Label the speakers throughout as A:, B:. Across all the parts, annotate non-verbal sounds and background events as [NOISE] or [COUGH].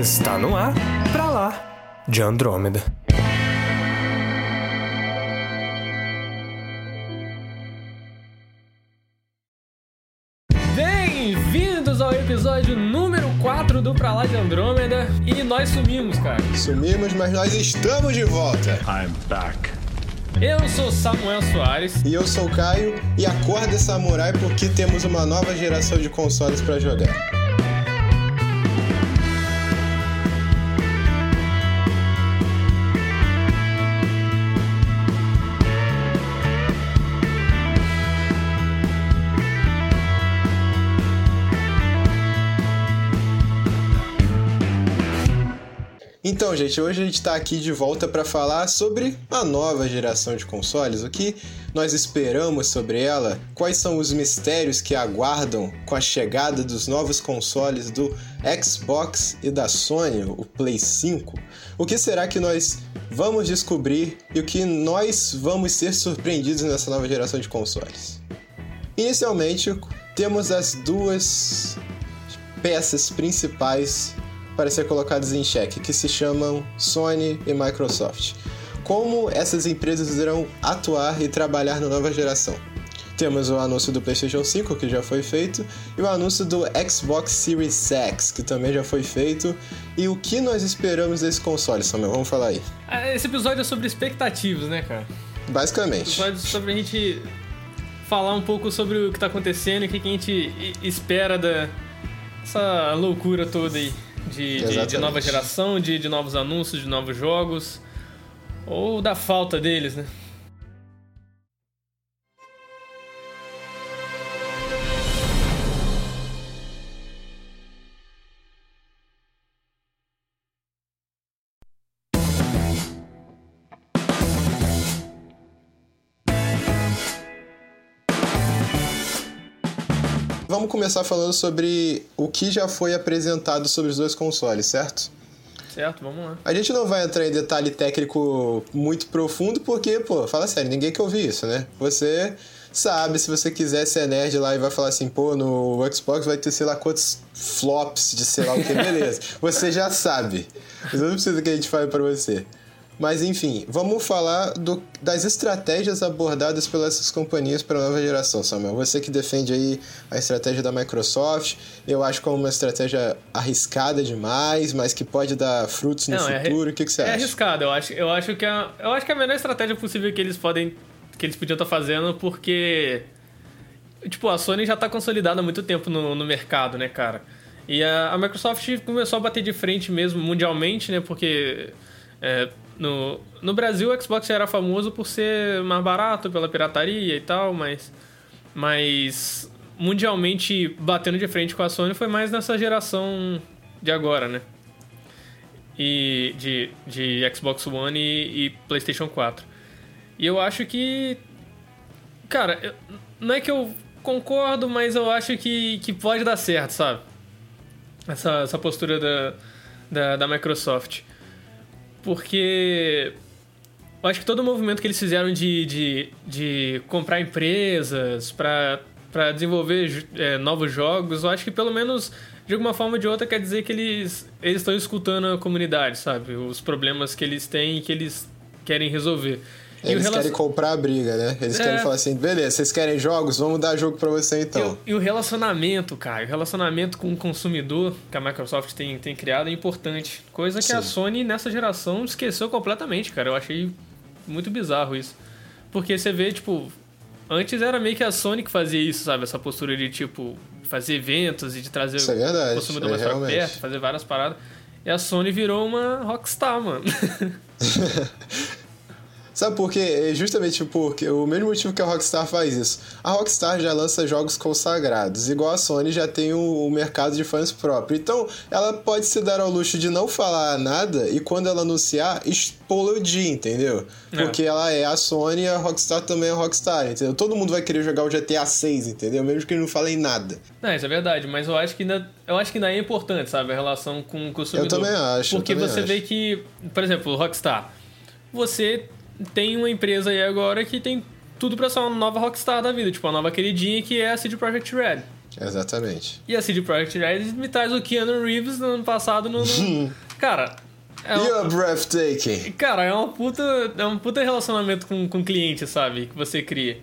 A: Está no ar, pra lá, de Andrômeda. Bem-vindos ao episódio número 4 do Pra Lá de Andrômeda. E nós sumimos, cara.
B: Sumimos, mas nós estamos de volta.
C: I'm back.
A: Eu sou Samuel Soares.
B: E eu sou o Caio. E acorda, samurai, porque temos uma nova geração de consoles para jogar. Então, gente, hoje a gente está aqui de volta para falar sobre a nova geração de consoles, o que nós esperamos sobre ela, quais são os mistérios que aguardam com a chegada dos novos consoles do Xbox e da Sony, o Play 5. O que será que nós vamos descobrir e o que nós vamos ser surpreendidos nessa nova geração de consoles? Inicialmente, temos as duas peças principais para ser colocados em xeque, que se chamam Sony e Microsoft. Como essas empresas irão atuar e trabalhar na nova geração? Temos o anúncio do PlayStation 5, que já foi feito, e o anúncio do Xbox Series X, que também já foi feito. E o que nós esperamos desse console, Samuel? Vamos falar aí.
A: Ah, esse episódio é sobre expectativas, né, cara?
B: Basicamente.
A: Episódio sobre a gente falar um pouco sobre o que está acontecendo e o que a gente espera dessa loucura toda aí de, de, de, nova geração, de, de novos anúncios, de novos jogos, ou da falta deles, né?
B: Vamos começar falando sobre o que já foi apresentado sobre os dois consoles, certo?
A: Certo, vamos lá.
B: A gente não vai entrar em detalhe técnico muito profundo, porque, pô, fala sério, ninguém quer ouvir isso, né? Você sabe, se você quiser ser nerd lá e vai falar assim, pô, no Xbox vai ter sei lá quantos flops de sei lá o que, beleza. [LAUGHS] você já sabe. Você não precisa que a gente fale pra você. Mas enfim, vamos falar do, das estratégias abordadas pelas companhias para a nova geração, Samuel. Você que defende aí a estratégia da Microsoft, eu acho como uma estratégia arriscada demais, mas que pode dar frutos no Não, é futuro. É, o que, que você
A: é
B: acha?
A: É arriscado, eu acho, eu acho que é, eu acho que é a melhor estratégia possível que eles podem que eles podiam estar fazendo, porque tipo, a Sony já está consolidada há muito tempo no, no mercado, né, cara? E a, a Microsoft começou a bater de frente mesmo mundialmente, né? Porque é, no, no Brasil, o Xbox era famoso por ser mais barato, pela pirataria e tal, mas, mas mundialmente batendo de frente com a Sony foi mais nessa geração de agora, né? E de, de Xbox One e, e PlayStation 4. E eu acho que. Cara, eu, não é que eu concordo, mas eu acho que, que pode dar certo, sabe? Essa, essa postura da, da, da Microsoft. Porque eu acho que todo o movimento que eles fizeram de, de, de comprar empresas para para desenvolver é, novos jogos, eu acho que pelo menos de alguma forma ou de outra quer dizer que eles eles estão escutando a comunidade, sabe? Os problemas que eles têm e que eles querem resolver.
B: Eles relacion... querem comprar a briga, né? Eles é... querem falar assim, beleza, vocês querem jogos? Vamos dar jogo para você então.
A: E o, e o, relacionamento, cara, o relacionamento com o consumidor que a Microsoft tem, tem criado é importante. Coisa que Sim. a Sony nessa geração esqueceu completamente, cara. Eu achei muito bizarro isso. Porque você vê, tipo, antes era meio que a Sony que fazia isso, sabe? Essa postura de, tipo, fazer eventos e de trazer
B: é verdade,
A: o consumidor é mais pra perto, fazer várias paradas. E a Sony virou uma rockstar, mano. [LAUGHS] [LAUGHS]
B: Sabe por quê? É justamente porque o mesmo motivo que a Rockstar faz isso. A Rockstar já lança jogos consagrados, igual a Sony já tem o, o mercado de fãs próprio. Então, ela pode se dar ao luxo de não falar nada e quando ela anunciar, explodir, entendeu? É. Porque ela é a Sony e a Rockstar também é a Rockstar, entendeu? Todo mundo vai querer jogar o GTA 6, entendeu? Mesmo que ele não fale nada.
A: Não, isso é verdade, mas eu acho que ainda, eu acho que ainda é importante, sabe, a relação com o consumidor.
B: Eu também acho.
A: Porque
B: também
A: você
B: acho.
A: vê que, por exemplo, Rockstar, você tem uma empresa aí agora que tem tudo pra ser uma nova Rockstar da vida, tipo, uma nova queridinha que é a CD Projekt Red.
B: Exatamente.
A: E a CD Projekt Red me traz o Keanu Reeves no ano passado no... no... Cara...
B: É um... You're breathtaking.
A: Cara, é uma puta, é um puta relacionamento com, com o cliente, sabe? Que você cria.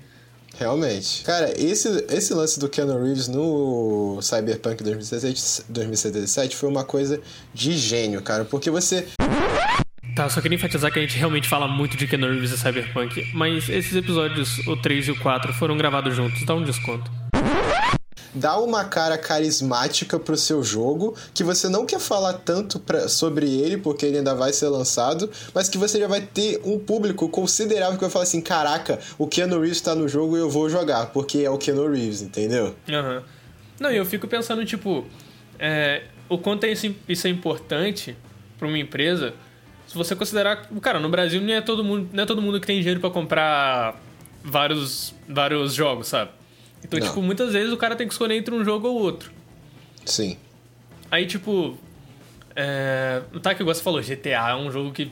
B: Realmente. Cara, esse, esse lance do Keanu Reeves no Cyberpunk 2077 foi uma coisa de gênio, cara. Porque você.
A: Tá, só queria enfatizar que a gente realmente fala muito de Keanu Reeves e Cyberpunk, mas esses episódios, o 3 e o 4, foram gravados juntos, dá um desconto
B: dá uma cara carismática pro seu jogo, que você não quer falar tanto pra, sobre ele, porque ele ainda vai ser lançado, mas que você já vai ter um público considerável que vai falar assim: caraca, o Keanu Reeves tá no jogo e eu vou jogar, porque é o Keanu Reeves, entendeu?
A: Aham. Uhum. Não, e eu fico pensando, tipo, é, o quanto é isso, isso é importante para uma empresa. Se você considerar. Cara, no Brasil não é todo mundo, não é todo mundo que tem dinheiro para comprar vários, vários jogos, sabe? Então, não. tipo, muitas vezes o cara tem que escolher entre um jogo ou outro.
B: Sim.
A: Aí, tipo. É... Tá que você falou, GTA é um jogo que.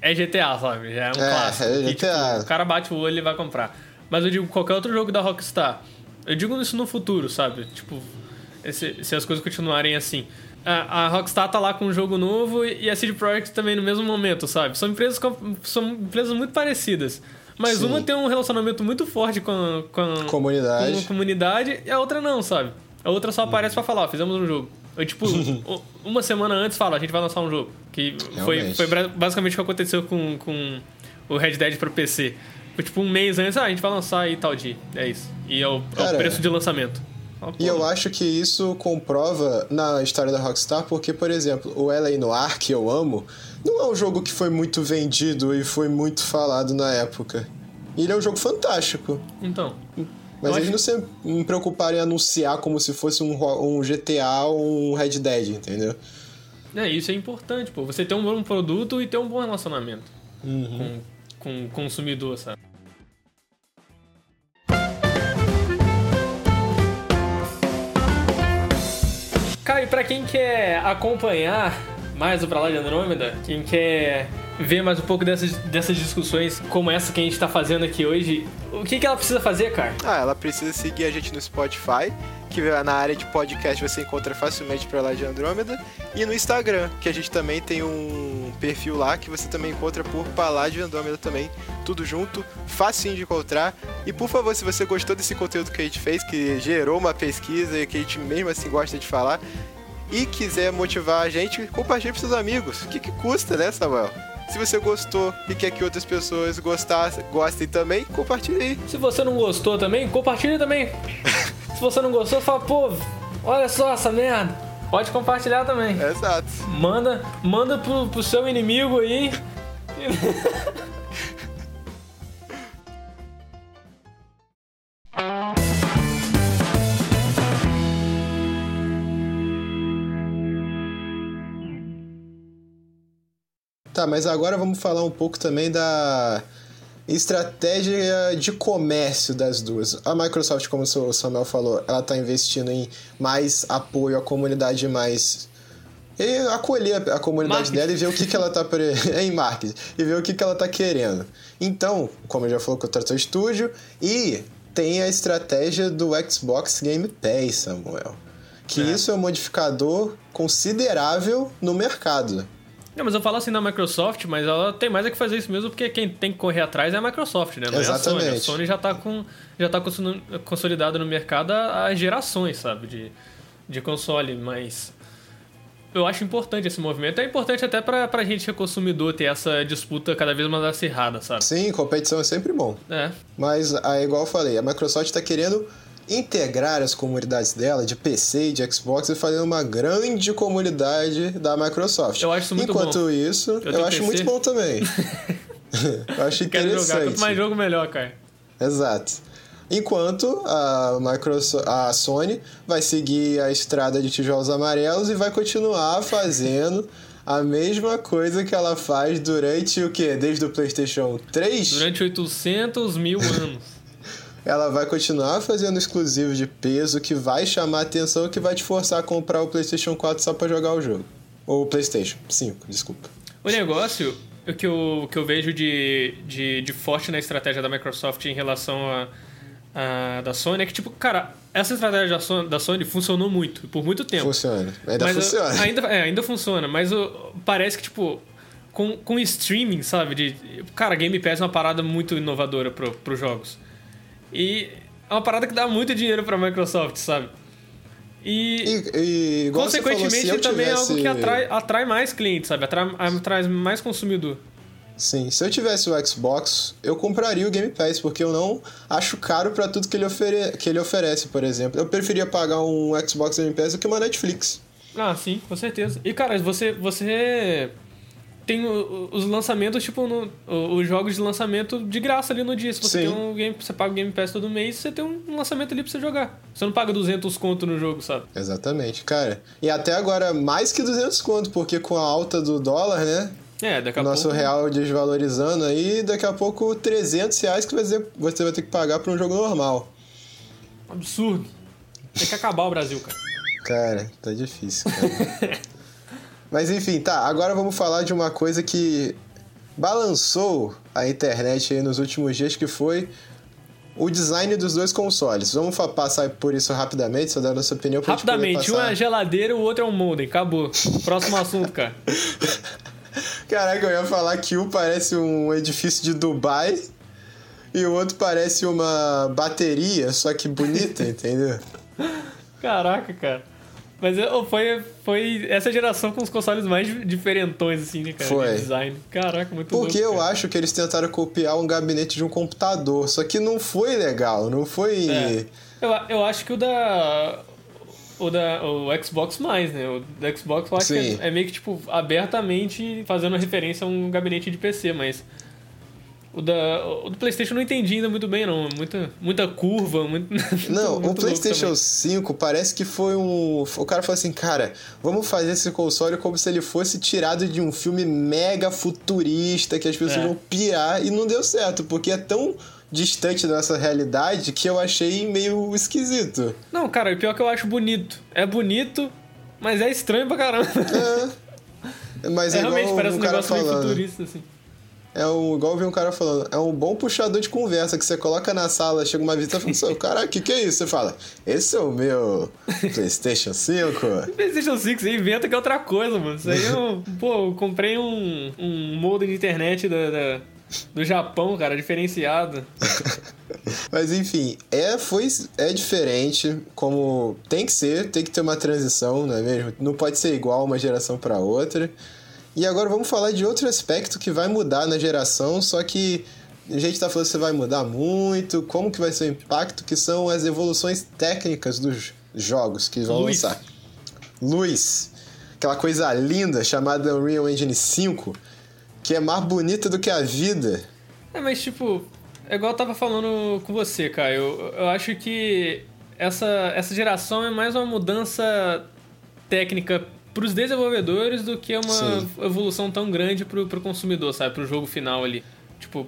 A: É GTA, sabe? Já é um é, clássico. É GTA. tipo, o cara bate o olho e vai comprar. Mas eu digo, qualquer outro jogo da Rockstar. Eu digo isso no futuro, sabe? Tipo, se, se as coisas continuarem assim. A, a, Rockstar tá lá com um jogo novo e a CD Projekt também no mesmo momento, sabe? São empresas, são empresas muito parecidas. Mas Sim. uma tem um relacionamento muito forte com a, com a
B: comunidade.
A: Com a comunidade e a outra não, sabe? A outra só aparece pra falar, ó, fizemos um jogo. Eu, tipo, [LAUGHS] uma semana antes fala, a gente vai lançar um jogo. Que foi, foi basicamente o que aconteceu com, com o Red Dead pro PC. Foi tipo um mês antes, ah, a gente vai lançar aí tal dia. É isso. E é o, Cara, é o preço de lançamento.
B: E eu acho que isso comprova na história da Rockstar, porque, por exemplo, o LA Noir, que eu amo, não é um jogo que foi muito vendido e foi muito falado na época. E ele é um jogo fantástico.
A: Então.
B: Mas eles não se preocuparam em anunciar como se fosse um, um GTA ou um Red Dead, entendeu?
A: É, isso é importante, pô. Você ter um bom produto e ter um bom relacionamento uhum. com, com o consumidor, sabe? Cara, e pra quem quer acompanhar mais o Pra Lá de Andrômeda, quem quer ver mais um pouco dessas, dessas discussões como essa que a gente tá fazendo aqui hoje, o que, que ela precisa fazer, cara?
B: Ah, ela precisa seguir a gente no Spotify, que na área de podcast você encontra facilmente Pra Lá de Andrômeda, e no Instagram, que a gente também tem um perfil lá que você também encontra por Pra Lá de Andrômeda também, tudo junto, facinho de encontrar. E por favor, se você gostou desse conteúdo que a gente fez, que gerou uma pesquisa e que a gente mesmo assim gosta de falar, e quiser motivar a gente, compartilhe para seus amigos. O que, que custa, né, Samuel? Se você gostou e quer que outras pessoas gostassem, gostem também, compartilhe aí.
A: Se você não gostou também, compartilhe também. [LAUGHS] Se você não gostou, fala, pô, olha só essa merda. Pode compartilhar também.
B: Exato.
A: Manda, manda pro, pro seu inimigo aí. [LAUGHS]
B: Tá, mas agora vamos falar um pouco também da estratégia de comércio das duas. A Microsoft, como o Samuel falou, ela está investindo em mais apoio à comunidade mais e acolher a comunidade marketing. dela e ver o que, que ela tá pre... [LAUGHS] em marketing e ver o que, que ela tá querendo. Então, como eu já falou com o Trator Studio, e tem a estratégia do Xbox Game Pass, Samuel. Que é. isso é um modificador considerável no mercado.
A: Não, mas eu falo assim da Microsoft, mas ela tem mais é que fazer isso mesmo, porque quem tem que correr atrás é a Microsoft, né? Não
B: Exatamente.
A: é a Sony. A Sony já tá, com, já tá consolidada no mercado há gerações, sabe, de, de console, mas eu acho importante esse movimento. É importante até pra, pra gente, consumidor, ter essa disputa cada vez mais acirrada, sabe?
B: Sim, competição é sempre bom.
A: É.
B: Mas, aí, igual eu falei, a Microsoft tá querendo integrar as comunidades dela de PC e de Xbox e fazer uma grande comunidade da Microsoft.
A: Eu acho isso muito
B: Enquanto
A: bom.
B: isso, eu, eu acho PC. muito bom também. [LAUGHS] [LAUGHS] eu acho interessante. Quero jogar.
A: Quanto mais jogo, melhor, cara.
B: Exato. Enquanto a, Microsoft, a Sony vai seguir a estrada de tijolos amarelos e vai continuar fazendo [LAUGHS] a mesma coisa que ela faz durante o quê? Desde o PlayStation 3?
A: Durante 800 mil anos
B: ela vai continuar fazendo exclusivos de peso que vai chamar a atenção que vai te forçar a comprar o PlayStation 4 só para jogar o jogo. Ou o PlayStation 5, desculpa.
A: O negócio o que eu, que eu vejo de, de, de forte na estratégia da Microsoft em relação a, a, da Sony é que, tipo, cara, essa estratégia da Sony, da Sony funcionou muito, por muito tempo.
B: Funciona. Ainda
A: mas,
B: funciona.
A: Ainda, é, ainda funciona, mas uh, parece que, tipo, com, com streaming, sabe? De, cara, Game Pass é uma parada muito inovadora pro, pros jogos. E é uma parada que dá muito dinheiro pra Microsoft, sabe? E,
B: E, e falou,
A: consequentemente,
B: se eu
A: também é
B: tivesse...
A: algo que atrai, atrai mais clientes, sabe? Atrai, atrai mais consumidor.
B: Sim, se eu tivesse o Xbox, eu compraria o Game Pass, porque eu não acho caro pra tudo que ele, ofere... que ele oferece, por exemplo. Eu preferia pagar um Xbox Game Pass do que uma Netflix.
A: Ah, sim, com certeza. E, cara, você, você tem os lançamentos, tipo, no- os jogos de lançamento de graça ali no dia. Se você
B: Sim.
A: tem um game, você paga o Game Pass todo mês, você tem um lançamento ali pra você jogar. Você não paga 200 conto no jogo, sabe?
B: Exatamente, cara. E até agora, mais que 200 conto, porque com a alta do dólar, né?
A: É, daqui a
B: O nosso
A: pouco...
B: real desvalorizando aí, daqui a pouco 300 reais que você você vai ter que pagar pra um jogo normal.
A: Absurdo. Tem que acabar o Brasil, cara.
B: Cara, tá difícil, cara. [LAUGHS] Mas enfim, tá. Agora vamos falar de uma coisa que balançou a internet aí nos últimos dias, que foi o design dos dois consoles. Vamos passar por isso rapidamente, só dando a sua opinião
A: Rapidamente, um é geladeira, o outro é um modem. Acabou. Próximo assunto, cara. [LAUGHS]
B: Caraca, eu ia falar que um parece um edifício de Dubai e o outro parece uma bateria, só que bonita, [LAUGHS] entendeu?
A: Caraca, cara. Mas foi, foi essa geração com os consoles mais diferentões, assim, né, cara?
B: Foi.
A: De design. Caraca, muito
B: Porque
A: louco,
B: eu acho que eles tentaram copiar um gabinete de um computador, só que não foi legal, não foi.
A: É. Eu, eu acho que o da. O da o Xbox mais, né? O da Xbox eu acho
B: Sim.
A: que é, é meio que, tipo, abertamente fazendo referência a um gabinete de PC, mas. O, da, o do PlayStation eu não entendi ainda muito bem, não. Muita, muita curva, muito. [LAUGHS]
B: Não,
A: muito
B: o PlayStation
A: também.
B: 5 parece que foi um. O cara falou assim, cara, vamos fazer esse console como se ele fosse tirado de um filme mega futurista que as pessoas
A: É.
B: vão pirar e não deu certo, porque é tão distante da nossa realidade que eu achei meio esquisito.
A: Não, cara, o pior é que eu acho bonito. É bonito, mas é estranho pra caramba.
B: É. [LAUGHS] Mas é,
A: É, realmente,
B: igual
A: parece
B: um
A: um negócio meio futurista, assim.
B: É um, igual eu vi um cara falando, é um bom puxador de conversa que você coloca na sala, chega uma visita e fala assim, caraca, o que, que é isso? Você fala, esse é o meu PlayStation 5. [LAUGHS]
A: PlayStation 5, você inventa que é outra coisa, mano. Isso aí eu. [LAUGHS] Pô, eu comprei um, um modem de internet da, da- do Japão, cara, diferenciado. [LAUGHS]
B: Mas enfim, é, foi, é diferente, como tem que ser, tem que ter uma transição, não é mesmo? Não pode ser igual uma geração para outra. E agora vamos falar de outro aspecto que vai mudar na geração, só que a gente tá falando que vai mudar muito, como que vai ser o impacto, que são as evoluções técnicas dos jogos que vão
A: Luz.
B: lançar. Luz, aquela coisa linda chamada Unreal Engine 5, que é mais bonita do que a vida.
A: É, mas tipo, é igual eu tava falando com você, cara. Eu, eu acho que essa, essa geração é mais uma mudança técnica pros desenvolvedores do que uma
B: Sim.
A: evolução tão grande pro, pro consumidor, sabe? Pro jogo final ali. Tipo,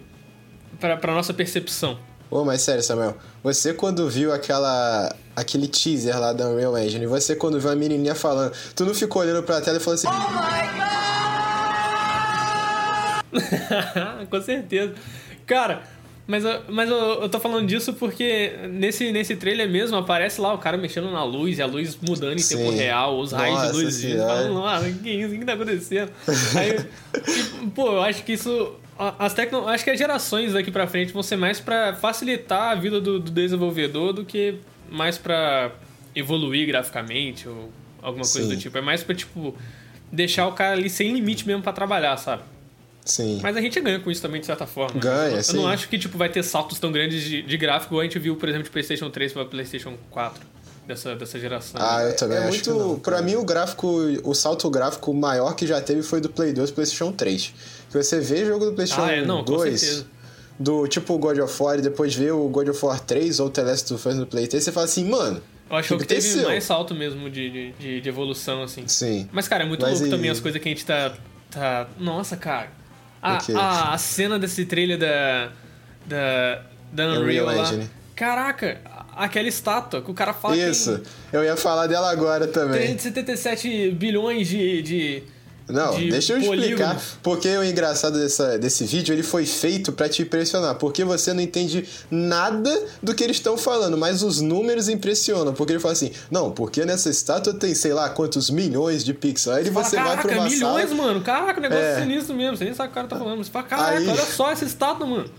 A: pra, pra nossa percepção.
B: Ô, mas sério, Samuel, você quando viu aquela aquele teaser lá da Unreal Engine, você quando viu a menininha falando, tu não ficou olhando pra tela e falou assim, [LAUGHS]
A: Com certeza. Cara, mas, eu, mas eu, eu tô falando disso porque nesse, nesse trailer mesmo aparece lá o cara mexendo na luz e a luz mudando em
B: Sim.
A: tempo real, os raios
B: Nossa
A: de luz.
B: Senhora.
A: Falando, que isso, o que tá acontecendo? Aí, e, [LAUGHS] pô, eu acho que isso. As tecno, acho que as gerações daqui pra frente vão ser mais pra facilitar a vida do, do desenvolvedor do que mais pra evoluir graficamente ou alguma coisa
B: Sim.
A: do tipo. É mais pra, tipo, deixar o cara ali sem limite mesmo pra trabalhar, sabe?
B: Sim.
A: Mas a gente ganha com isso também, de certa forma.
B: Ganha,
A: eu, eu
B: sim.
A: não acho que tipo, vai ter saltos tão grandes de, de gráfico a gente viu, por exemplo, de PlayStation 3 para PlayStation 4 dessa, dessa geração.
B: Ah, eu também
C: é
B: acho
C: muito-
B: que não. Pra mim, o gráfico, o salto gráfico maior que já teve foi do Play 2 pro PlayStation 3. Que você vê jogo do PlayStation
A: Ah, é, não, com
B: 2,
A: certeza.
B: do tipo God of War, e depois vê o God of War 3 ou The Last of Us no Play 3, você fala assim, mano,
A: Eu acho que é o que teve
B: aconteceu?
A: mais salto mesmo de, de, de, de evolução, assim.
B: sim.
A: Mas, cara, é muito
B: Mas
A: louco
B: e-
A: também as coisas que a gente tá. tá... Nossa, cara. A, a, a cena desse trailer da. Da. Da Unreal,
B: Unreal
A: lá.
B: Engine.
A: Caraca, aquela estátua que o cara fala
B: Isso, eu ia falar dela agora também.
A: 377 bilhões de, de,
B: Não,
A: de
B: deixa eu explicar.
A: polígonos.
B: Porque o engraçado dessa, desse vídeo, ele foi feito pra te impressionar. Porque você não entende nada do que eles estão falando, mas os números impressionam. Porque ele fala assim, não, porque nessa estátua tem sei lá quantos milhões de pixels. Aí
A: Fala,
B: você vai
A: caraca,
B: pra uma
A: milhões,
B: sala...
A: mano. Caraca, o negócio
B: É.
A: é sinistro mesmo. Você nem sabe o que o cara tá falando. Você fala, caraca,
B: Aí-
A: olha só essa estátua, mano.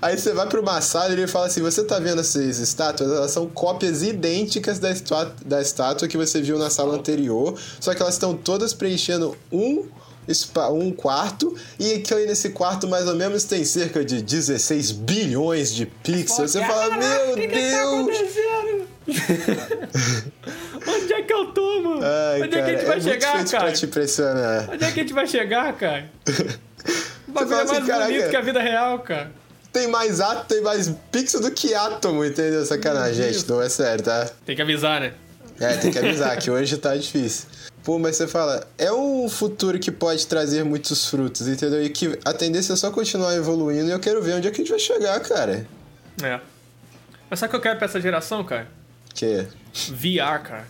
B: Aí você vai pra uma sala e ele fala assim: você tá vendo essas estátuas? Elas são cópias idênticas da, estua- da estátua que você viu na sala anterior, só que elas estão todas preenchendo um. Um quarto, e que aí nesse quarto mais ou menos tem cerca de 16 bilhões de pixels. Você fala, meu
A: que que tá
B: Deus! [LAUGHS]
A: Onde é que eu tô, mano?
B: Ai,
A: Onde é que a
B: cara,
A: gente vai
B: é
A: chegar, cara?
B: pra te impressionar.
A: Onde é que a gente vai chegar, cara? [LAUGHS] O bagulho é mais
B: assim,
A: bonito que a vida real, cara.
B: Tem mais átomo, tem mais pixel do que átomo, entendeu? Sacanagem,
A: Meu
B: gente, não é sério, tá?
A: Tem que avisar, né?
B: É, tem que avisar que hoje tá difícil. Pô, mas você fala, é um futuro que pode trazer muitos frutos, entendeu? E que a tendência é só continuar evoluindo e eu quero ver onde é que a gente vai chegar, cara.
A: É. Mas sabe o que eu quero pra essa geração, cara?
B: Que
A: VR, cara.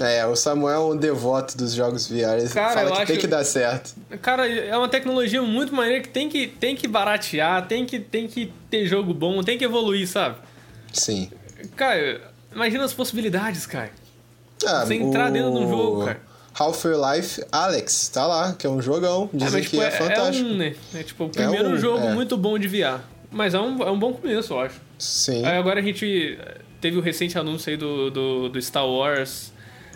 B: É, o Samuel é um devoto dos jogos VR.
A: Cara,
B: fala que tem
A: acho-
B: que dar certo.
A: Cara, é uma tecnologia muito maneira que tem que, tem que baratear, tem que, tem que ter jogo bom, tem que evoluir, sabe?
B: Sim.
A: Cara, imagina as possibilidades, cara.
B: Ah,
A: Você entrar
B: o
A: dentro de um jogo, cara.
B: Half-Life Alex, tá lá, que é um jogão.
A: É,
B: Dizem que
A: tipo,
B: é,
A: é, é
B: fantástico.
A: um, né? É tipo o primeiro
B: um,
A: jogo
B: é.
A: muito bom de VR. Mas é um, é um bom começo, eu acho.
B: Sim.
A: Aí agora a gente teve o recente anúncio aí do, do, do Star Wars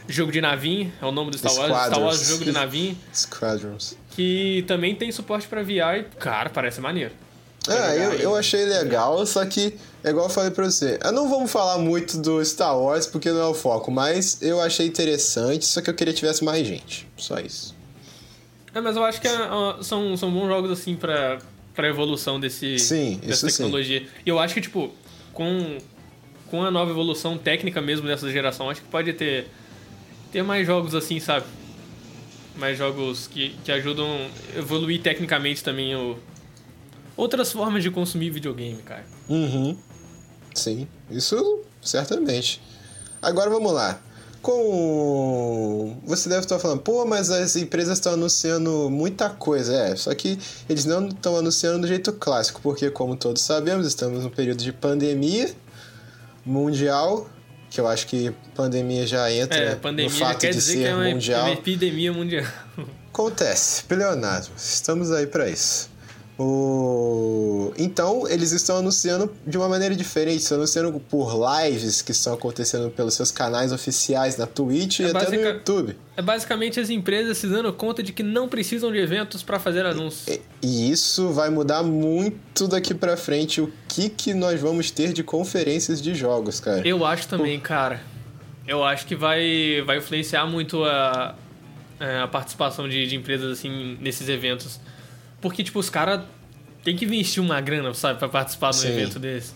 A: jogo de navinha, é o nome do Star Wars, Star. Wars jogo de navinha,
B: Squadrons.
A: que também tem suporte pra VR e, cara, parece maneiro.
B: Ah,
A: jogar
B: eu, eu achei legal, só que, é igual eu falei pra você, eu não vamos falar muito do Star Wars porque não é o foco, mas eu achei interessante, só que eu queria que tivesse mais gente. Só isso.
A: É, mas eu acho que é, ó, são, são bons jogos, assim, pra, pra evolução desse,
B: Sim,
A: dessa
B: isso sim.
A: tecnologia. E eu acho que, tipo, com, com a nova evolução técnica mesmo dessa geração, acho que pode ter, ter mais jogos assim, sabe? Mais jogos que, que ajudam evoluir tecnicamente também o, outras formas de consumir videogame, cara.
B: Uhum. Sim, isso certamente. Agora vamos lá. Com. Você deve estar falando, pô, mas as empresas estão anunciando muita coisa. É, só que eles não estão anunciando do jeito clássico, porque, como todos sabemos, estamos num período de pandemia mundial, que eu acho que pandemia já entra
A: É,
B: no
A: pandemia já
B: fato
A: quer
B: de
A: dizer
B: ser
A: que é uma
B: mundial.
A: epidemia mundial.
B: Acontece, pleonasmo. Estamos aí pra isso. O... Então, eles estão anunciando de uma maneira diferente. Estão anunciando por lives que estão acontecendo pelos seus canais oficiais na Twitch
A: É
B: e até no YouTube.
A: É basicamente as empresas se dando conta de que não precisam de eventos pra fazer anúncios.
B: E- E isso vai mudar muito daqui pra frente o que, que nós vamos ter de conferências de jogos, cara.
A: Eu acho também, cara. Eu acho que vai, vai influenciar muito a, é, a participação de, de empresas assim nesses eventos. Porque, tipo, os caras têm que investir uma grana, sabe, pra participar de um
B: Sim.
A: evento desse.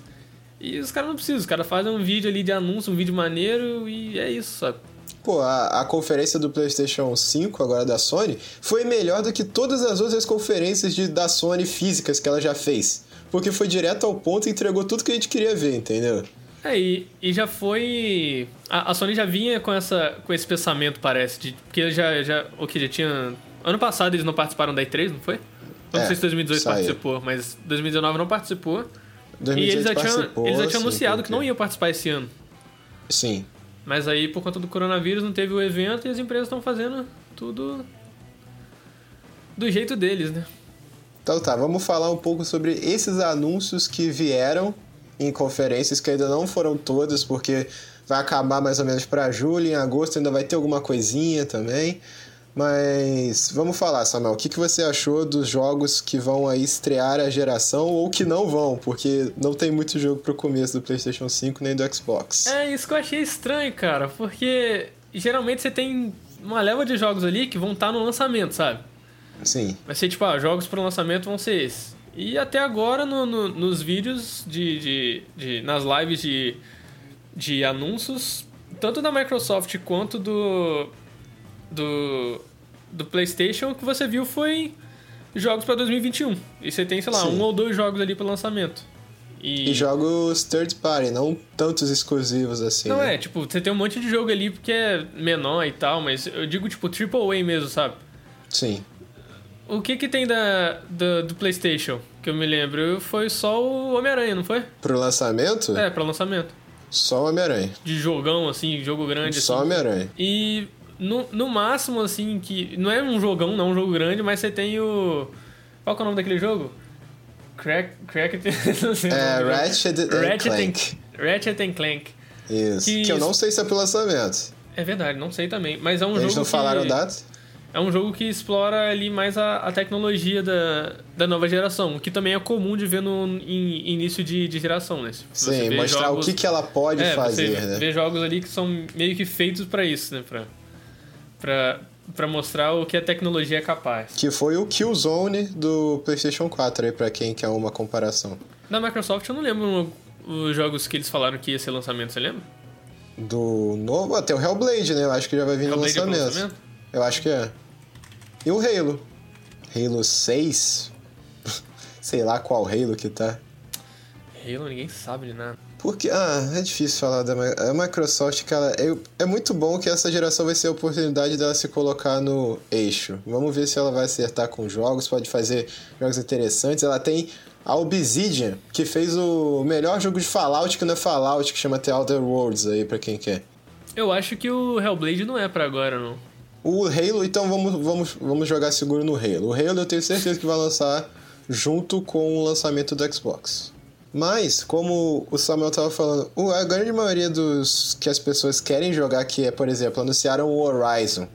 A: E os caras não precisam, os caras fazem um vídeo ali de anúncio, um vídeo maneiro e é isso, sabe?
B: Pô, a, a conferência do PlayStation 5, agora da Sony, foi melhor do que todas as outras conferências de, da Sony físicas que ela já fez. Porque foi direto ao ponto e entregou tudo que a gente queria ver, entendeu?
A: É, e, e já foi. A, a Sony já vinha com, essa, com esse pensamento, parece. De, porque já, já. O que já tinha. Ano passado eles não participaram da E3, não foi? Eu não
B: É,
A: sei se 2018
B: saiu.
A: participou, mas 2019 não participou.
B: 2018
A: e eles já tinham, eles já tinham
B: sim,
A: anunciado
B: porque-
A: que não iam participar esse ano.
B: Sim.
A: Mas aí, por conta do coronavírus, não teve o evento e as empresas estão fazendo tudo do jeito deles, né?
B: Então tá, vamos falar um pouco sobre esses anúncios que vieram em conferências, que ainda não foram todas, porque vai acabar mais ou menos para julho, em agosto ainda vai ter alguma coisinha também. Mas vamos falar, Samuel, o que, que você achou dos jogos que vão aí estrear a geração ou que não vão, porque não tem muito jogo pro começo do PlayStation 5 nem do Xbox.
A: É isso que eu achei estranho, cara, porque geralmente você tem uma leva de jogos ali que vão estar no lançamento, sabe?
B: Sim,
A: Vai ser tipo, ah, jogos pro lançamento vão ser esses. E até agora, no- no- nos vídeos de, de, de- nas lives de, de anúncios, tanto da Microsoft quanto do, do, do PlayStation, o que você viu foi jogos pra 2021. E você tem, sei lá,
B: Sim.
A: um ou dois jogos ali pro lançamento. E,
B: e jogos third party, não tantos exclusivos assim.
A: Não
B: né?
A: é, tipo, você tem um monte de jogo ali porque é menor e tal, mas eu digo, tipo, AAA mesmo, sabe?
B: Sim.
A: O que que tem da, do, do PlayStation, que eu me lembro? Foi só o Homem-Aranha, não foi?
B: Pro lançamento,
A: É, pra lançamento.
B: só o Homem-Aranha.
A: De jogão, assim, jogo grande.
B: Só o
A: assim.
B: Homem-Aranha.
A: E no, no máximo, assim, que. Não é um jogão, não é um jogo grande, mas você tem o. Qual que é o nome daquele jogo? Crack. Crack. [LAUGHS] não
B: É. Ratchet and
A: Ratchet and-
B: Clank.
A: Ratchet and Clank.
B: Isso.
A: Que
B: Que, eu
A: isso-
B: não sei se é pro lançamento.
A: É verdade, não sei também. Mas é um
B: Eles
A: jogo.
B: não
A: que-
B: falaram data?
A: É um jogo que explora ali mais a, a tecnologia da, da nova geração, o que também é comum de ver no em, início de, de geração, né? Você
B: Sim, mostrar
A: jogos-
B: o que, que ela pode
A: é,
B: fazer,
A: você
B: né?
A: vê jogos ali que são meio que feitos pra isso, né? Pra, pra, pra mostrar o que a tecnologia é capaz.
B: Que foi o Killzone do PlayStation 4 aí, pra quem quer uma comparação.
A: Da Microsoft eu não lembro os jogos que eles falaram que ia ser lançamento, você lembra?
B: Do novo, até o Hellblade, né? Eu acho que já vai vir no
A: é
B: lançamento.
A: lançamento?
B: Eu acho que é. E o Halo? Halo 6? [LAUGHS] Sei lá qual Halo que tá.
A: Halo, ninguém sabe de nada.
B: Porque, ah, é difícil falar da a Microsoft, cara. É, é muito bom que essa geração vai ser a oportunidade dela se colocar no eixo. Vamos ver se ela vai acertar com jogos, pode fazer jogos interessantes. Ela tem a Obsidian, que fez o melhor jogo de Fallout, que não é Fallout, que chama The Outer Worlds aí, pra quem quer.
A: Eu acho que o Hellblade não é pra agora, não.
B: O Halo, então vamos, vamos, vamos jogar seguro no Halo. O Halo eu tenho certeza que vai lançar junto com o lançamento do Xbox. Mas, como o Samuel tava falando, a grande maioria dos que as pessoas querem jogar, que é, por exemplo, anunciaram o Horizon.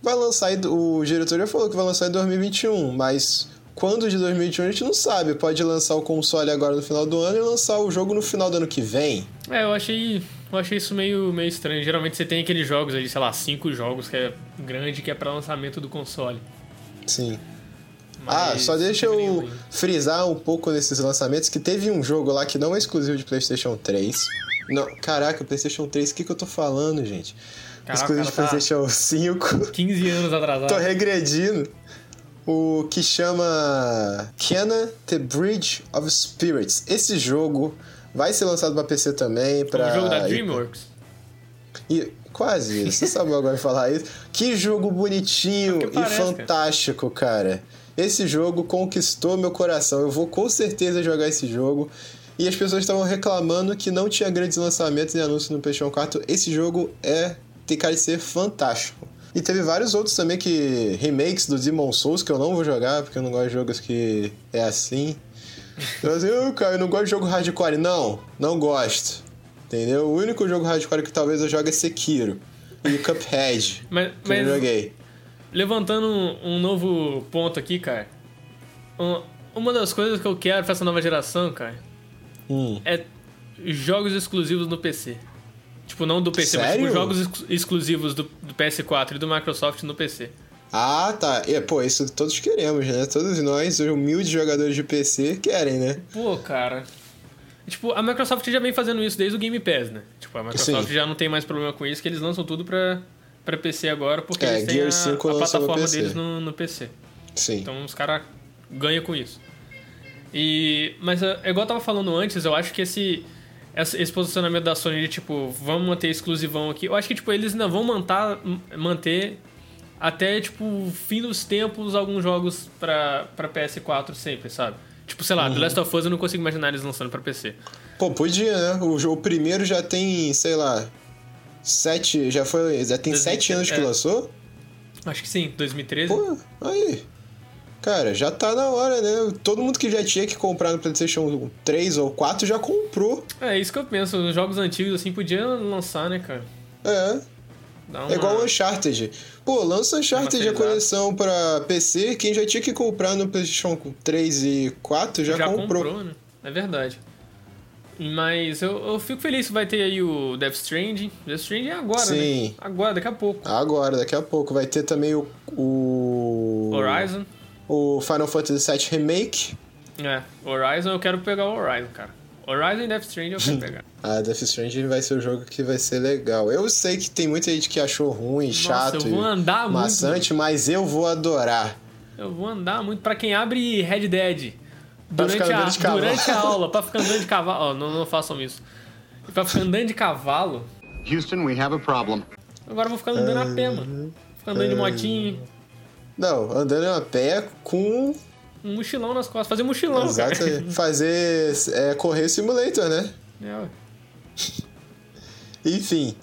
B: Vai lançar, o diretor já falou que vai lançar em 2021, mas quando de 2021 a gente não sabe. Pode lançar o console agora no final do ano e lançar o jogo no final do ano que vem.
A: É, eu achei, eu achei isso meio, meio estranho. Geralmente você tem aqueles jogos ali, sei lá, cinco jogos que é grande, que é pra lançamento do console.
B: Sim. Ah, só deixa
A: teve
B: eu frisar um pouco nesses lançamentos que teve um jogo lá que não é exclusivo de PlayStation 3. Não, caraca, PlayStation 3, o que, que eu tô falando, gente?
A: Caraca,
B: exclusivo de
A: tá-
B: PlayStation 5.
A: 15 anos atrasado.
B: tô regredindo. O que chama Kena The Bridge of Spirits. Esse jogo vai ser lançado pra PC também. Pra...
A: O jogo da DreamWorks.
B: E, quase isso, você sabe agora falar isso. Que jogo bonitinho
A: É
B: e fantástico, cara. Esse jogo conquistou meu coração. Eu vou com certeza jogar esse jogo. E as pessoas estavam reclamando que não tinha grandes lançamentos e anúncios no PlayStation 4. Esse jogo é tem cara de ser fantástico. E teve vários outros também que remakes do Demon Souls que eu não vou jogar porque eu não gosto de jogos que é assim. Eu assim, "Ah, cara, eu não gosto de jogo hardcore. Não, não gosto. Entendeu? O único jogo hardcore que talvez eu jogue é Sekiro. E o Cuphead.
A: Mas,
B: Que eu
A: mas
B: não joguei.
A: Levantando um, um novo ponto aqui, cara. Um- uma das coisas que eu quero pra essa nova geração, cara,
B: Hum.
A: é jogos exclusivos no PC. Tipo, não do PC, mas
B: Sério?
A: tipo, jogos ex- exclusivos do, do PS4 e do Microsoft no PC.
B: Ah, tá. É, pô, isso todos queremos, né? Todos nós, os humildes jogadores de PC, querem, né?
A: Pô, cara. Tipo, a Microsoft já vem fazendo isso desde o Game Pass, né? Tipo, a Microsoft
B: Sim.
A: já não tem mais problema com isso, que eles lançam tudo pra, pra PC agora, porque
B: É,
A: eles têm
B: Gear
A: a,
B: 5
A: a
B: no
A: plataforma
B: PC.
A: deles no, no PC.
B: Sim.
A: Então os caras ganham com isso. E, mas é igual eu tava falando antes, eu acho que esse, esse, posicionamento da Sony de tipo, vamos manter exclusivão aqui, eu acho que tipo, eles ainda vão manter, manter até tipo, o fim dos tempos alguns jogos pra, pra PS4 sempre, sabe? Tipo, sei lá,
B: Uhum.
A: The Last of Us eu não consigo imaginar eles lançando pra PC.
B: Pô, podia, né? O, o primeiro já tem, sei lá, sete. Já foi. Já tem
A: 2000,
B: sete anos que
A: é.
B: lançou?
A: Acho que sim, 2013.
B: Pô, aí. Cara, já tá na hora, né? Todo mundo que já tinha que comprar no PlayStation 3 ou 4 já comprou.
A: É isso que eu penso, os jogos antigos assim podia lançar, né, cara?
B: É.
A: Dá uma...
B: É igual o Uncharted. Pô, lança Uncharted a coleção pra PC. Quem já tinha que comprar no PlayStation 3 e 4 já, comprou.
A: né? É verdade. Mas eu, eu fico feliz que vai ter aí o Death Stranding. Death Stranding é agora,
B: Sim.
A: né? Agora, daqui a pouco.
B: Agora, daqui a pouco. Vai ter também o. O,
A: Horizon.
B: o Final Fantasy VII Remake.
A: É, Horizon eu quero pegar o Horizon, cara. Horizon e Death Stranding eu quero [LAUGHS] pegar.
B: Ah, Death Stranding vai ser o jogo que vai ser legal. Eu sei que tem muita gente que achou ruim, chato
A: eu vou andar muito.
B: maçante, mas eu vou adorar.
A: Eu vou andar muito pra quem abre Red Dead. Durante, a, durante [LAUGHS] a aula, pra ficar andando de cavalo. Ó, não, não façam isso. Pra ficar andando de cavalo,
C: Houston, we have a problem.
A: agora eu vou ficar andando a pé, mano. Ficar andando de motinho.
B: Não, andando a pé com.
A: Um mochilão nas costas. Fazer mochilão,
B: Exato.
A: cara. [LAUGHS]
B: Fazer. É, correr simulator, né?
A: É, ué.
B: Enfim,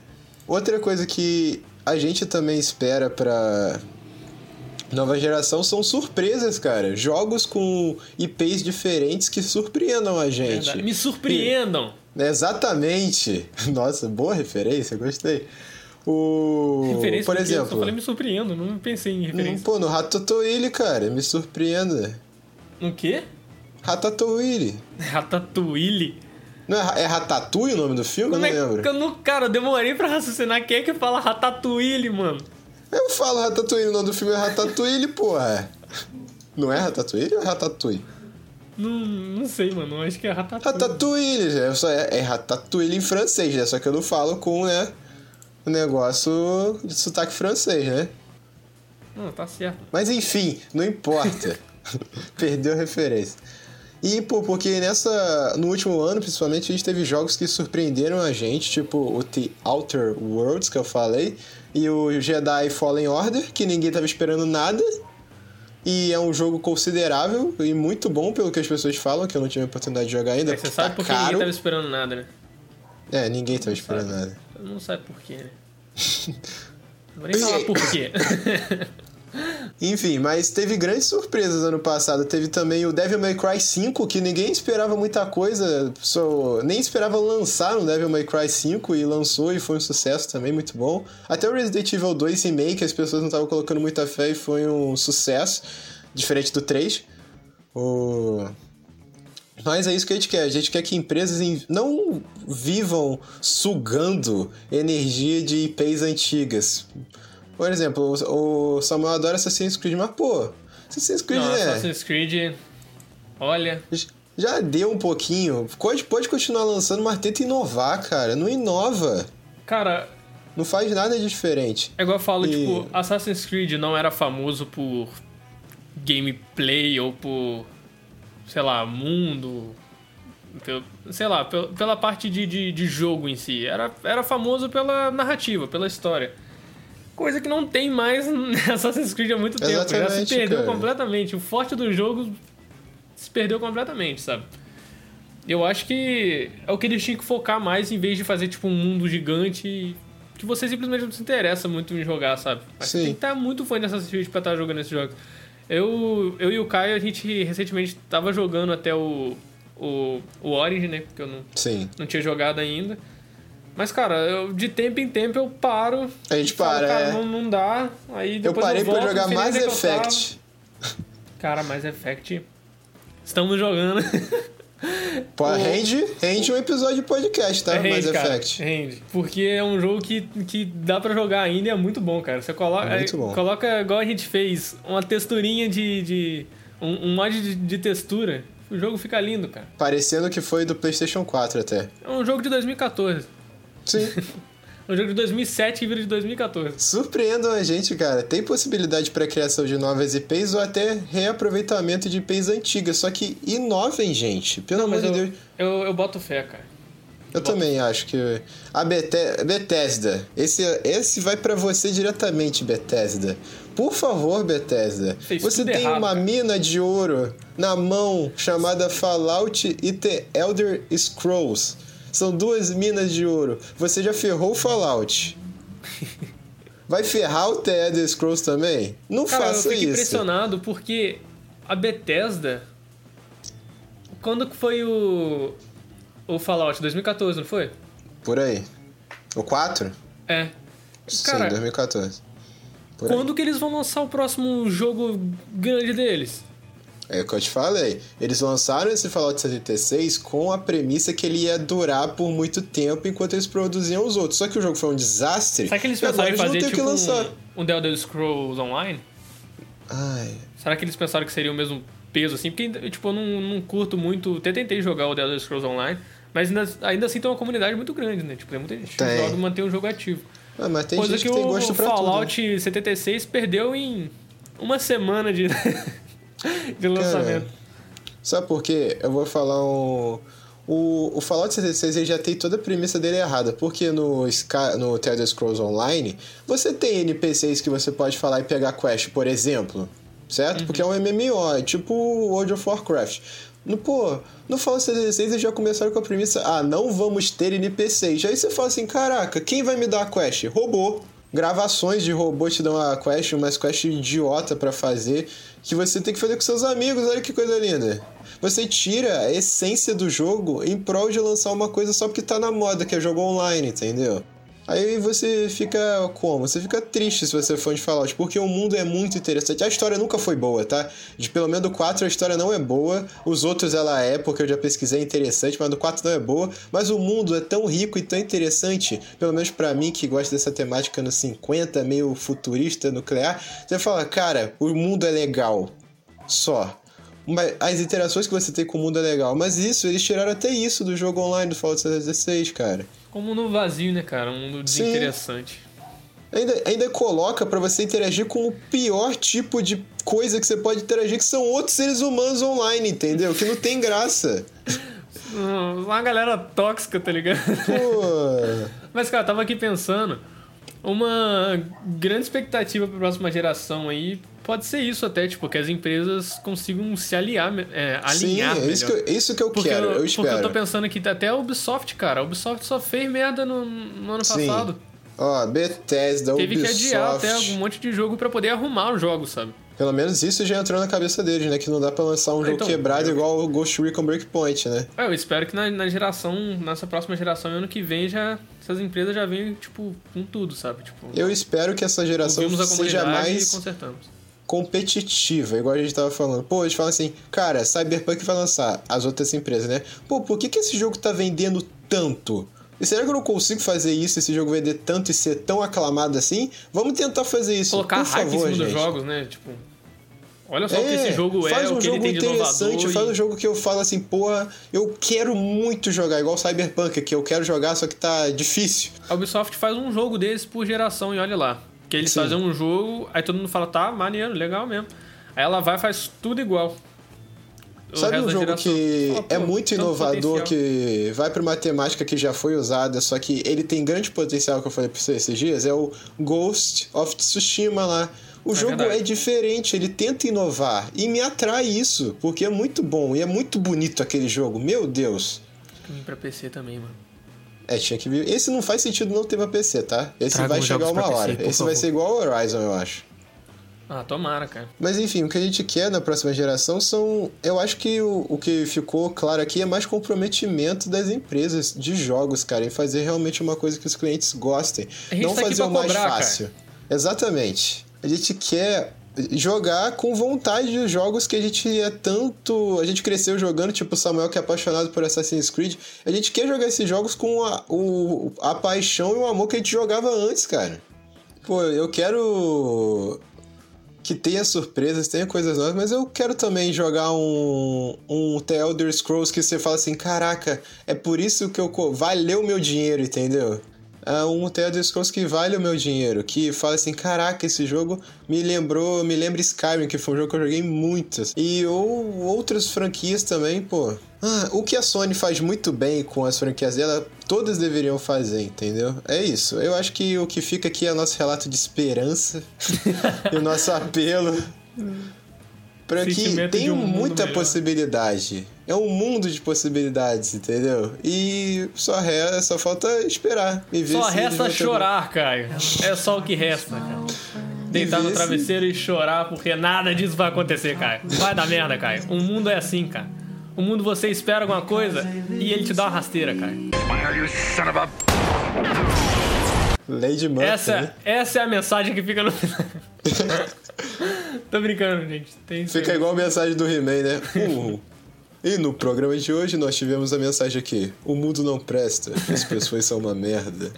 B: outra coisa que a gente também espera pra nova geração são surpresas, cara. Jogos com IPs diferentes que surpreendam a gente.
A: Verdade. Me surpreendam.
B: Exatamente. [LAUGHS] Nossa, boa referência, gostei. O...
A: Referência
B: Por
A: porque Eu
B: exemplo,
A: falei me surpreendo, não pensei em referência.
B: pô, no Ratatouille, cara, me surpreenda.
A: No quê?
B: Ratatouille. [LAUGHS]
A: Ratatouille.
B: Não é, é Ratatouille o nome do filme?
A: Como
B: eu
A: é
B: não lembro.
A: que eu não... Cara, eu demorei pra raciocinar. Quem é que fala Ratatouille, mano?
B: Eu falo Ratatouille, o nome do filme é Ratatouille, porra. Não é Ratatouille ou é Ratatouille?
A: Não, não sei, mano. Acho que é Ratatouille.
B: Ratatouille, é, só é, é Ratatouille em francês, né? Só que eu não falo com, né, o negócio de sotaque francês, né?
A: Não, tá certo.
B: Mas enfim, não importa. [LAUGHS] Perdeu a referência. E, pô, porque nessa. No último ano, principalmente, a gente teve jogos que surpreenderam a gente, tipo o The Outer Worlds, que eu falei, e o Jedi Fallen Order, que ninguém tava esperando nada. E é um jogo considerável e muito bom, pelo que as pessoas falam, que eu não tive a oportunidade de jogar ainda.
A: É, você sabe
B: tá
A: porque
B: caro.
A: ninguém tava esperando nada, né?
B: É, ninguém tava esperando
A: sabe.
B: nada.
A: Não sabe por quê, né? [LAUGHS] Não vou nem falar por quê. [LAUGHS]
B: Enfim, mas teve grandes surpresas ano passado. Teve também o Devil May Cry 5, que ninguém esperava muita coisa, só nem esperava lançar no Devil May Cry 5 e lançou e foi um sucesso também, muito bom. Até o Resident Evil 2 Remake, as pessoas não estavam colocando muita fé e foi um sucesso, diferente do 3. O... Mas é isso que a gente quer. A gente quer que empresas em- não vivam sugando energia de IPs antigas. Por exemplo, o Samuel adora Assassin's Creed, mas pô, Assassin's Creed
A: Não,
B: é.
A: Assassin's Creed... Olha...
B: Já deu um pouquinho. Pode, pode continuar lançando, mas tenta inovar, cara. Não inova.
A: Cara,
B: Não faz nada de diferente.
A: é igual eu falo,
B: E-
A: tipo, Assassin's Creed não era famoso por gameplay ou por, sei lá, mundo. pelo- Sei lá, pel- pela parte de, de, de jogo em si. Era, era famoso pela narrativa, pela história. Coisa que não tem mais em [LAUGHS] Assassin's Creed há muito tempo. Já se perdeu
B: cara.
A: completamente. O forte do jogo se perdeu completamente, sabe? Eu acho que é o que eles tinham que focar mais em vez de fazer tipo um mundo gigante que você simplesmente não se interessa muito em jogar, sabe? Mas
B: Sim.
A: tem que estar muito fã de Assassin's Creed pra estar jogando esses jogos. Eu, eu e o Caio, a gente recentemente tava jogando até o, o, o Origin, né? Porque eu não,
B: Sim.
A: não tinha jogado ainda. Mas, cara, eu, de tempo em tempo eu paro.
B: A gente
A: e falo,
B: para,
A: cara,
B: é.
A: não, não dá. Aí
B: Eu
A: depois
B: parei
A: volto,
B: pra jogar Mass
A: eu tava.
B: Effect.
A: Cara, Mass Effect. Estamos jogando.
B: Pô,
A: O-
B: rende, rende um episódio de podcast, tá?
A: rende,
B: Mass
A: cara,
B: Effect.
A: Rende. Porque é um jogo que, que dá pra jogar ainda e é muito bom, cara. Você coloca,
B: É muito
A: é,
B: bom.
A: coloca igual a gente fez, uma texturinha de. de um, um mod de, de textura. O jogo fica lindo, cara.
B: Parecendo que foi do PlayStation 4 até.
A: É um jogo de 2014.
B: Sim.
A: É [LAUGHS] um jogo de 2007 que vira de 2014.
B: Surpreendam a gente, cara. Tem possibilidade para criação de novas IPs ou até reaproveitamento de IPs antigas. Só que inovem, gente. Pelo amor de
A: eu,
B: Deus.
A: eu, eu boto fé, cara.
B: Eu também acho que. A Bete- Bethesda. Esse, esse vai pra você diretamente, Bethesda. Por favor, Bethesda.
A: Fez
B: você tem
A: errado,
B: uma
A: cara.
B: mina de ouro na mão chamada Fallout e The Elder Scrolls. São duas minas de ouro. Você já ferrou o Fallout. Vai ferrar o The Elder Scrolls também? Não
A: Cara, eu
B: faça
A: fico
B: isso.
A: impressionado porque a Bethesda. Quando que foi o. O Fallout? 2014, não foi?
B: Por aí. O 4?
A: É.
B: Sim,
A: Cara,
B: 2014. Por aí.
A: quando que eles vão lançar o próximo jogo grande deles?
B: É o que eu te falei. Eles lançaram esse Fallout 76 com a premissa que ele ia durar por muito tempo enquanto eles produziam os outros. Só que o jogo foi um desastre.
A: Será que eles pensaram em fazer tipo
B: que lançar.
A: um, um The Elder Scrolls Online?
B: Ai.
A: Será que eles pensaram que seria o mesmo peso assim? Porque, tipo, eu não, não curto muito. Até tentei jogar o The Elder Scrolls Online, mas ainda, ainda assim tem uma comunidade muito grande, né? Tipo, tem muita gente que
B: Tem.
A: joga e mantém o jogo ativo.
B: Ah, mas tem
A: Coisa
B: gente
A: que,
B: que, tem
A: o
B: gosto pra
A: Fallout 76 perdeu em uma semana de, [LAUGHS] de lançamento.
B: tudo. Sabe por quê? Eu vou falar um, o, o Fallout 76 ele já tem toda a premissa dele errada, porque no, no The Scrolls Online você tem NPCs que você pode falar e pegar quest, por exemplo, certo? Uhum. Porque é um MMO, é tipo World of Warcraft. No, pô, no Fallout 76 eles já começaram com a premissa, ah, não vamos ter NPCs. Aí você fala assim, caraca, quem vai me dar a quest? Robô. Gravações de robô te dão a quest, umas quest idiota para fazer, que você tem que fazer com seus amigos, olha que coisa linda. Você tira a essência do jogo em prol de lançar uma coisa só porque tá na moda, que é jogo online, entendeu? Aí você fica como? Você fica triste se você for de Fallout, porque o mundo é muito interessante. A história nunca foi boa, tá? De pelo menos do 4 a história não é boa. Os outros ela é, porque eu já pesquisei é interessante, mas do 4 não é boa. Mas o mundo é tão rico e tão interessante, pelo menos para mim que gosta dessa temática no 50, meio futurista, nuclear. Você fala, cara, o mundo é legal. Só as interações que você tem com o mundo é legal. Mas isso, eles tiraram até isso do jogo online do Fallout 76, cara.
A: Um mundo vazio, né, cara? Um mundo desinteressante.
B: Ainda, ainda coloca para você interagir com o pior tipo de coisa que você pode interagir, que são outros seres humanos online, entendeu? Que não tem graça.
A: Uma galera tóxica, tá ligado? Pô. Mas, cara, tava aqui pensando. Uma grande expectativa pra próxima geração aí pode ser isso até, tipo, que as empresas consigam se aliar, é, alinhar
B: Sim, é isso que, eu, isso que eu porque quero, eu, eu espero.
A: Porque eu tô pensando que até a Ubisoft, cara, a Ubisoft só fez merda no, no ano Sim. passado.
B: Ó, oh, Bethesda,
A: Teve
B: Ubisoft...
A: que adiar até um monte de jogo para poder arrumar os jogos, sabe?
B: Pelo menos isso já entrou na cabeça deles, né? Que não dá pra lançar um jogo então, quebrado eu... igual o Ghost Recon Breakpoint, né?
A: É, eu espero que na, na, geração, nessa próxima geração, ano que vem, já essas empresas já venham, tipo, com tudo, sabe? Tipo,
B: eu espero que essa geração seja mais...
A: E consertamos
B: competitiva, igual a gente tava falando. Pô, eles falam assim, cara, Cyberpunk vai lançar as outras empresas, né? Pô, por que, que esse jogo tá vendendo tanto? E será que eu não consigo fazer isso, esse jogo vender tanto e ser tão aclamado assim? Vamos tentar fazer isso,
A: Colocar
B: por favor,
A: em cima
B: gente.
A: dos jogos, né? Tipo, olha só é, o que esse jogo é, faz um jogo
B: interessante, faz um jogo que eu falo assim, porra, eu quero muito jogar, igual Cyberpunk, que eu quero jogar, só que tá difícil.
A: A Ubisoft faz um jogo desse por geração e olha lá. Que eles Sim. fazem um jogo, aí todo mundo fala, tá, maneiro, legal mesmo. Aí ela vai e faz tudo igual.
B: O Sabe um jogo que fala, é muito inovador, que vai para uma temática que já foi usada, só que ele tem grande potencial, que eu falei pra você esses dias, é o Ghost of Tsushima lá. O é jogo verdade. é diferente, ele tenta inovar. E me atrai isso, porque é muito bom e é muito bonito aquele jogo. Meu Deus.
A: Vim pra PC também, mano.
B: É, tinha que vir. Esse não faz sentido não ter pra PC, tá? Esse vai chegar uma hora. PC, Esse favor. vai ser igual ao Horizon, eu acho.
A: Ah, tomara, cara.
B: Mas enfim, o que a gente quer na próxima geração são. Eu acho que o, o que ficou claro aqui é mais comprometimento das empresas de jogos, cara, em fazer realmente uma coisa que os clientes gostem. Não tá fazer o mais cobrar, fácil. Cara. Exatamente. A gente quer jogar com vontade de jogos que a gente é tanto. A gente cresceu jogando, tipo o Samuel que é apaixonado por Assassin's Creed. A gente quer jogar esses jogos com a, o, a paixão e o amor que a gente jogava antes, cara. Pô, eu quero que tenha surpresas, tenha coisas novas, mas eu quero também jogar um, um The Elder Scrolls que você fala assim: caraca, é por isso que eu. Valeu meu dinheiro, entendeu? Uh, um Elder Scrolls que vale o meu dinheiro, que fala assim, caraca, esse jogo me lembrou, me lembra Skyrim, que foi um jogo que eu joguei muitas. E ou outras franquias também, pô. Ah, o que a Sony faz muito bem com as franquias dela, todas deveriam fazer, entendeu? É isso. Eu acho que o que fica aqui é o nosso relato de esperança [LAUGHS] e o nosso apelo para que tem muita melhor. possibilidade. É um mundo de possibilidades, entendeu? E só, resta, só falta esperar e ver
A: Só resta chorar, Caio. É só o que resta, cara. Deitar no travesseiro se... e chorar porque nada disso vai acontecer, Caio. Vai dar merda, Caio. O mundo é assim, cara. O mundo você espera alguma coisa e ele te dá uma rasteira, Caio.
B: Lady Murphy.
A: Essa, né? essa é a mensagem que fica no final. [LAUGHS] Tô brincando, gente. Tem
B: Fica igual a mensagem do He-Man, né? Uhum. [LAUGHS] E no programa de hoje nós tivemos a mensagem aqui: O mundo não presta, as pessoas são uma merda.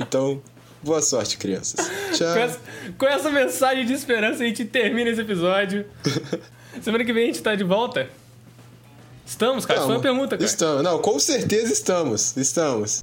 B: Então, boa sorte, crianças. Tchau.
A: Com essa, com essa mensagem de esperança, a gente termina esse episódio. [LAUGHS] Semana que vem a gente tá de volta. Estamos, cara? Isso foi uma pergunta, cara.
B: Estamos. Não, com certeza estamos. Estamos.